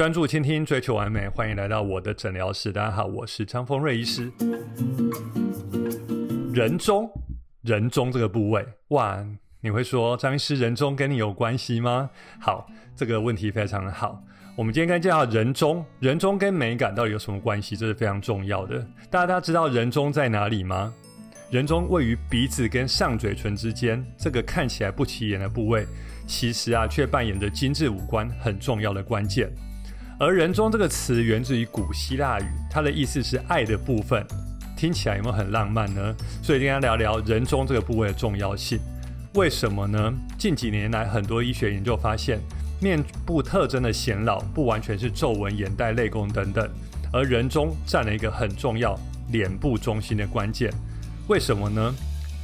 专注倾听，追求完美。欢迎来到我的诊疗室。大家好，我是张丰瑞医师。人中，人中这个部位，哇，你会说张医师人中跟你有关系吗？好，这个问题非常的好。我们今天该介绍人中，人中跟美感到底有什么关系？这是非常重要的。大家大家知道人中在哪里吗？人中位于鼻子跟上嘴唇之间，这个看起来不起眼的部位，其实啊，却扮演着精致五官很重要的关键。而人中这个词源自于古希腊语，它的意思是爱的部分，听起来有没有很浪漫呢？所以今天聊聊人中这个部位的重要性。为什么呢？近几年来，很多医学研究发现，面部特征的显老不完全是皱纹、眼袋、泪沟等等，而人中占了一个很重要脸部中心的关键。为什么呢？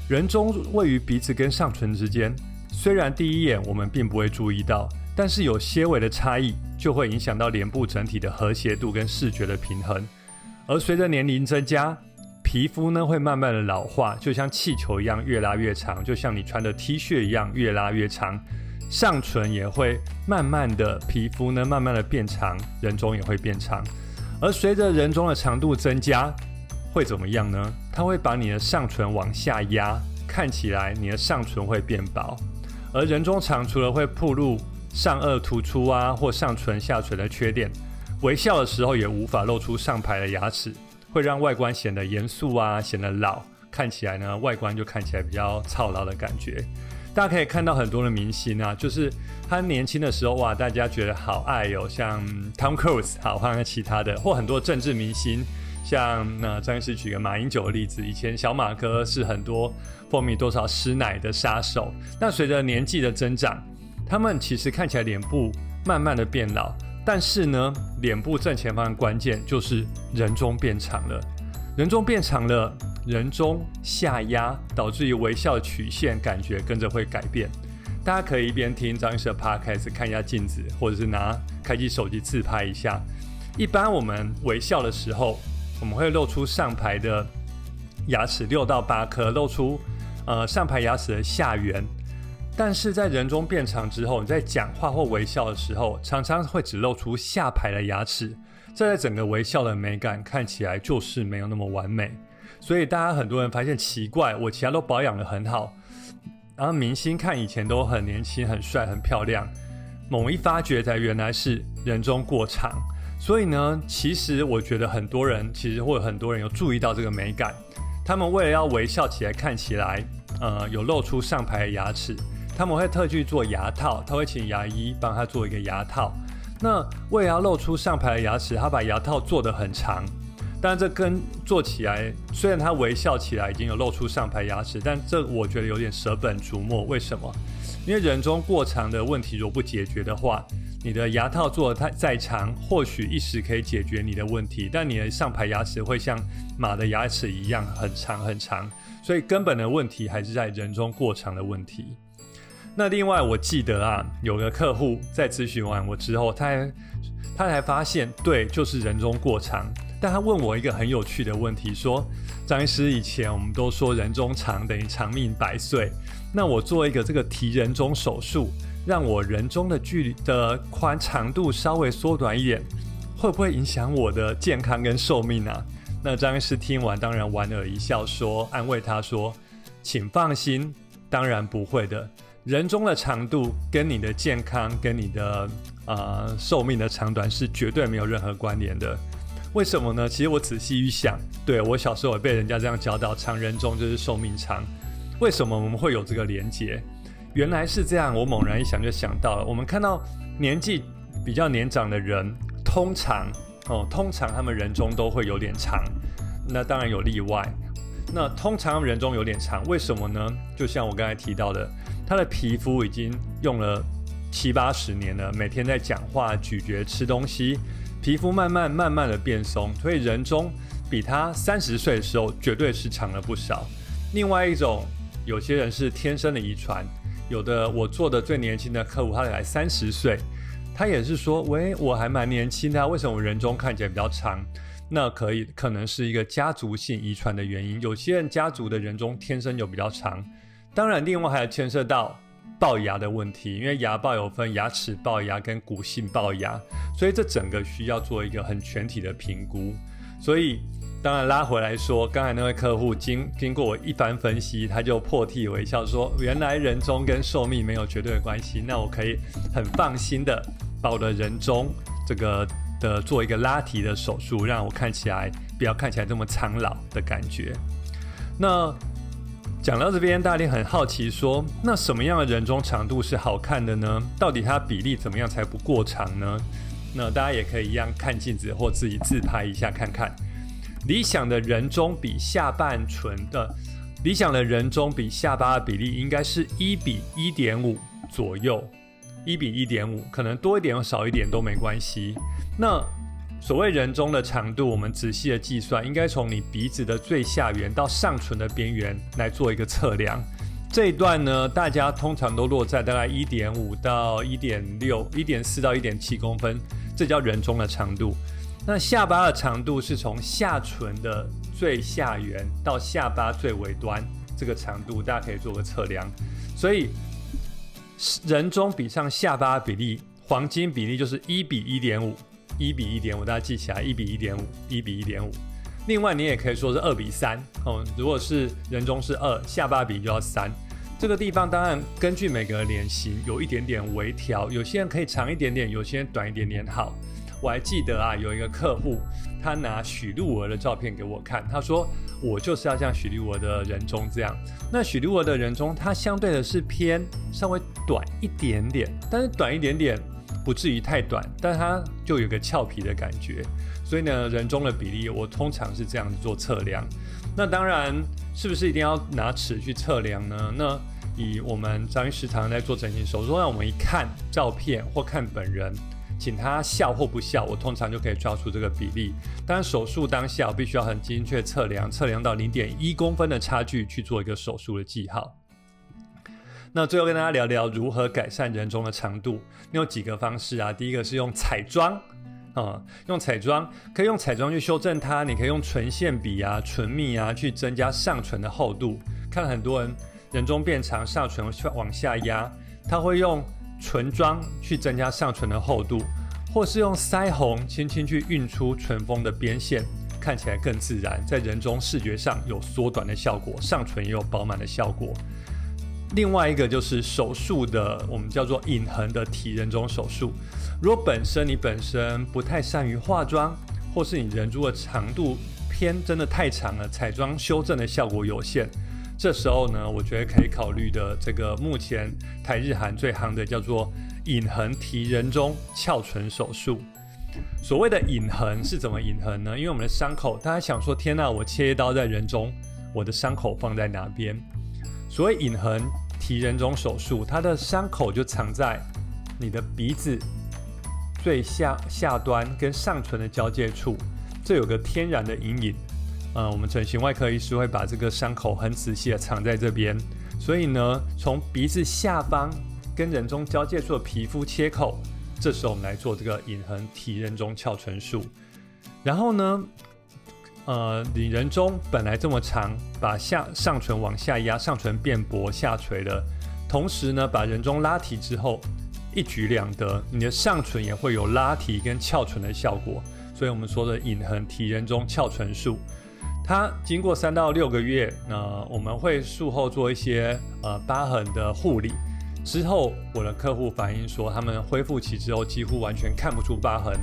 人中位于鼻子跟上唇之间，虽然第一眼我们并不会注意到。但是有些微的差异就会影响到脸部整体的和谐度跟视觉的平衡，而随着年龄增加，皮肤呢会慢慢的老化，就像气球一样越拉越长，就像你穿的 T 恤一样越拉越长，上唇也会慢慢的皮肤呢慢慢的变长，人中也会变长，而随着人中的长度增加，会怎么样呢？它会把你的上唇往下压，看起来你的上唇会变薄，而人中长除了会暴露。上颚突出啊，或上唇下垂的缺点，微笑的时候也无法露出上排的牙齿，会让外观显得严肃啊，显得老，看起来呢，外观就看起来比较操劳的感觉。大家可以看到很多的明星啊，就是他年轻的时候哇，大家觉得好爱哦，像 Tom Cruise，好，换个其他的，或很多政治明星，像那张医师举个马英九的例子，以前小马哥是很多风靡多少师奶的杀手，那随着年纪的增长。他们其实看起来脸部慢慢的变老，但是呢，脸部正前方的关键就是人中变长了，人中变长了，人中下压，导致于微笑曲线感觉跟着会改变。大家可以一边听张医师的 podcast 看一下镜子，或者是拿开机手机自拍一下。一般我们微笑的时候，我们会露出上排的牙齿六到八颗，露出呃上排牙齿的下缘。但是在人中变长之后，你在讲话或微笑的时候，常常会只露出下排的牙齿，这在整个微笑的美感看起来就是没有那么完美。所以大家很多人发现奇怪，我其他都保养的很好，然后明星看以前都很年轻、很帅、很漂亮，猛一发觉才原来是人中过长。所以呢，其实我觉得很多人其实或者很多人有注意到这个美感，他们为了要微笑起来看起来，呃，有露出上排的牙齿。他们会特去做牙套，他会请牙医帮他做一个牙套。那为了要露出上排的牙齿，他把牙套做得很长。但这跟做起来，虽然他微笑起来已经有露出上排牙齿，但这我觉得有点舍本逐末。为什么？因为人中过长的问题如果不解决的话，你的牙套做的太再长，或许一时可以解决你的问题，但你的上排牙齿会像马的牙齿一样很长很长。所以根本的问题还是在人中过长的问题。那另外，我记得啊，有个客户在咨询完我之后，他还他才发现，对，就是人中过长。但他问我一个很有趣的问题，说：“张医师，以前我们都说人中长等于长命百岁，那我做一个这个提人中手术，让我人中的距离的宽长度稍微缩短一点，会不会影响我的健康跟寿命啊？”那张医师听完当然莞尔一笑，说安慰他说：“请放心，当然不会的。”人中的长度跟你的健康、跟你的呃寿命的长短是绝对没有任何关联的。为什么呢？其实我仔细一想，对我小时候也被人家这样教导，长人中就是寿命长。为什么我们会有这个连结？原来是这样。我猛然一想就想到了，我们看到年纪比较年长的人，通常哦，通常他们人中都会有点长。那当然有例外。那通常人中有点长，为什么呢？就像我刚才提到的。他的皮肤已经用了七八十年了，每天在讲话、咀嚼、吃东西，皮肤慢慢慢慢的变松，所以人中比他三十岁的时候绝对是长了不少。另外一种，有些人是天生的遗传，有的我做的最年轻的客户，他才三十岁，他也是说，喂，我还蛮年轻的，为什么人中看起来比较长？那可以可能是一个家族性遗传的原因，有些人家族的人中天生就比较长。当然，另外还牵涉到龅牙的问题，因为牙龅有分牙齿龅牙跟骨性龅牙，所以这整个需要做一个很全体的评估。所以当然拉回来说，刚才那位客户经经过我一番分析，他就破涕为笑说，原来人中跟寿命没有绝对的关系，那我可以很放心的把我的人中这个的做一个拉提的手术，让我看起来不要看起来这么苍老的感觉。那讲到这边，大家很好奇，说那什么样的人中长度是好看的呢？到底它比例怎么样才不过长呢？那大家也可以一样看镜子或自己自拍一下看看。理想的人中比下半唇的理想的人中比下巴的比例应该是一比一点五左右，一比一点五，可能多一点或少一点都没关系。那所谓人中的长度，我们仔细的计算，应该从你鼻子的最下缘到上唇的边缘来做一个测量。这一段呢，大家通常都落在大概一点五到一点六、一点四到一点七公分，这叫人中的长度。那下巴的长度是从下唇的最下缘到下巴最尾端，这个长度大家可以做个测量。所以人中比上下巴比例，黄金比例就是一比一点五。一比一点五，大家记起来，一比一点五，一比一点五。另外，你也可以说是二比三哦。如果是人中是二，下巴比就要三。这个地方当然根据每个脸型有一点点微调，有些人可以长一点点，有些人短一点点好。我还记得啊，有一个客户，他拿许露娥的照片给我看，他说我就是要像许露娥的人中这样。那许露娥的人中，它相对的是偏稍微短一点点，但是短一点点。不至于太短，但它就有个俏皮的感觉，所以呢，人中的比例我通常是这样子做测量。那当然，是不是一定要拿尺去测量呢？那以我们张医师常常在做整形手术，让我们一看照片或看本人，请他笑或不笑，我通常就可以抓出这个比例。当然，手术当下我必须要很精确测量，测量到零点一公分的差距去做一个手术的记号。那最后跟大家聊聊如何改善人中的长度。你有几个方式啊？第一个是用彩妆啊，用彩妆可以用彩妆去修正它。你可以用唇线笔啊、唇蜜啊去增加上唇的厚度。看很多人人中变长，上唇往下压，他会用唇妆去增加上唇的厚度，或是用腮红轻轻去晕出唇峰的边线，看起来更自然，在人中视觉上有缩短的效果，上唇也有饱满的效果。另外一个就是手术的，我们叫做隐痕的提人中手术。如果本身你本身不太善于化妆，或是你人中的长度偏真的太长了，彩妆修正的效果有限，这时候呢，我觉得可以考虑的这个目前台日韩最夯的叫做隐痕提人中翘唇手术。所谓的隐痕是怎么隐痕呢？因为我们的伤口，大家想说，天呐，我切一刀在人中，我的伤口放在哪边？所谓隐痕提人中手术，它的伤口就藏在你的鼻子最下下端跟上唇的交界处，这有个天然的阴影。嗯，我们整形外科医师会把这个伤口很仔细的藏在这边，所以呢，从鼻子下方跟人中交界处的皮肤切口，这时候我们来做这个隐痕提人中翘唇术，然后呢。呃，你人中本来这么长，把下上唇往下压，上唇变薄下垂了。同时呢，把人中拉提之后，一举两得，你的上唇也会有拉提跟翘唇的效果。所以我们说的隐痕提人中翘唇术，它经过三到六个月，那我们会术后做一些呃疤痕的护理。之后我的客户反映说，他们恢复期之后几乎完全看不出疤痕，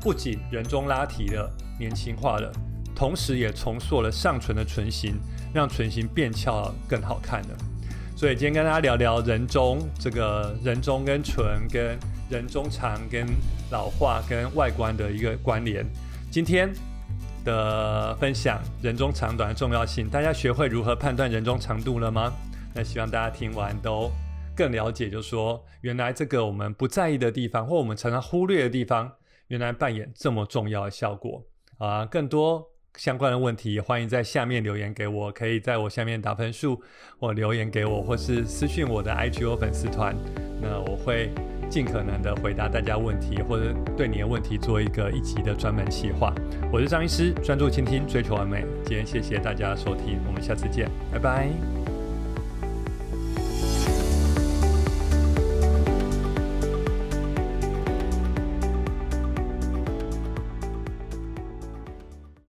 不仅人中拉提了，年轻化了。同时也重塑了上唇的唇形，让唇形变翘更好看了。所以今天跟大家聊聊人中这个人中跟唇跟人中长跟老化跟外观的一个关联。今天的分享人中长短的重要性，大家学会如何判断人中长度了吗？那希望大家听完都更了解，就说原来这个我们不在意的地方，或我们常常忽略的地方，原来扮演这么重要的效果啊！更多。相关的问题，欢迎在下面留言给我，可以在我下面打分数，或留言给我，或是私讯我的 IGO 粉丝团，那我会尽可能的回答大家问题，或者对你的问题做一个一集的专门企划。我是张医师，专注倾听，追求完美。今天谢谢大家收听，我们下次见，拜拜。